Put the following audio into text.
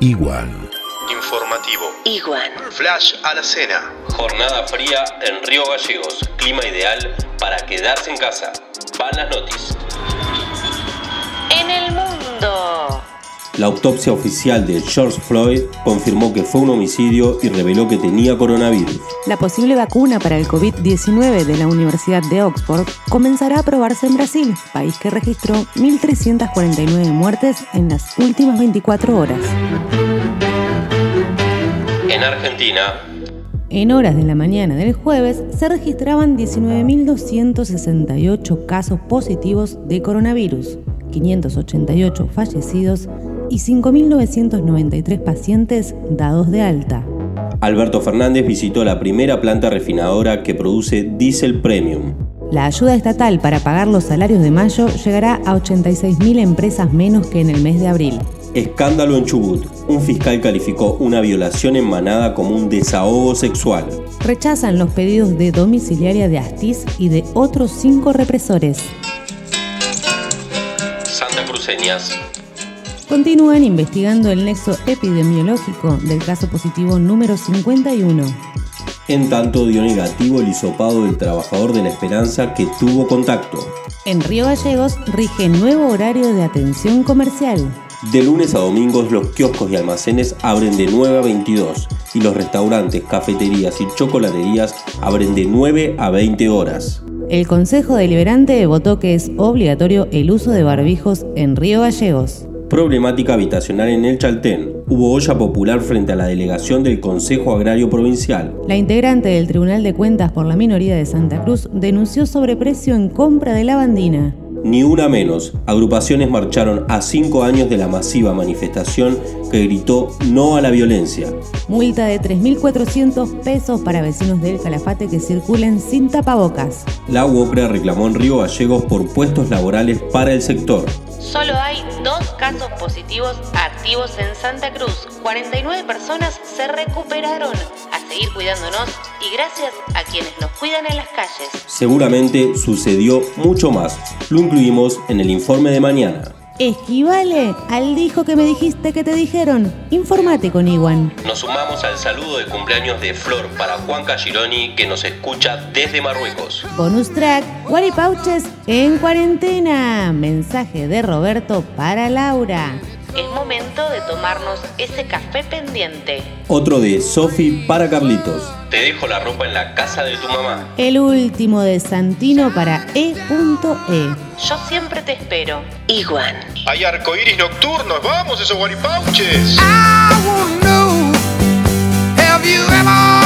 Igual. Informativo. Igual. Flash a la cena. Jornada fría en Río Gallegos. Clima ideal para quedarse en casa. Van las noticias. En el mundo. La autopsia oficial de George Floyd confirmó que fue un homicidio y reveló que tenía coronavirus. La posible vacuna para el COVID-19 de la Universidad de Oxford comenzará a probarse en Brasil, país que registró 1.349 muertes en las últimas 24 horas. En Argentina, En horas de la mañana del jueves se registraban 19.268 casos positivos de coronavirus, 588 fallecidos y 5.993 pacientes dados de alta. Alberto Fernández visitó la primera planta refinadora que produce diésel premium. La ayuda estatal para pagar los salarios de mayo llegará a 86.000 empresas menos que en el mes de abril. Escándalo en Chubut. Un fiscal calificó una violación en manada como un desahogo sexual. Rechazan los pedidos de domiciliaria de Astiz y de otros cinco represores. Santa Cruceñas. Continúan investigando el nexo epidemiológico del caso positivo número 51. En tanto dio negativo el hisopado del trabajador de la esperanza que tuvo contacto. En Río Gallegos rige nuevo horario de atención comercial. De lunes a domingos los kioscos y almacenes abren de 9 a 22 y los restaurantes, cafeterías y chocolaterías abren de 9 a 20 horas. El Consejo Deliberante votó que es obligatorio el uso de barbijos en Río Gallegos. Problemática habitacional en el Chaltén. Hubo olla popular frente a la delegación del Consejo Agrario Provincial. La integrante del Tribunal de Cuentas por la minoría de Santa Cruz denunció sobreprecio en compra de lavandina. Ni una menos. Agrupaciones marcharon a cinco años de la masiva manifestación que gritó no a la violencia. Multa de 3.400 pesos para vecinos del Calafate que circulen sin tapabocas. La UOCRA reclamó en Río Gallegos por puestos laborales para el sector. Solo hay dos casos positivos activos en Santa Cruz. 49 personas se recuperaron. A seguir cuidándonos y gracias a quienes nos cuidan en las calles. Seguramente sucedió mucho más. Lo incluimos en el informe de mañana. Esquivale al dijo que me dijiste que te dijeron. Informate con Iwan. Nos sumamos al saludo de cumpleaños de Flor para Juan Cagironi que nos escucha desde Marruecos. Bonus track, Guaripauches en cuarentena. Mensaje de Roberto para Laura. Es momento de tomarnos ese café pendiente. Otro de Sofi para Carlitos. Te dejo la ropa en la casa de tu mamá. El último de Santino para E.E. Yo siempre te espero. Iguan. Hay arcoíris nocturnos. Vamos, esos guaripauches. I wanna know, have you ever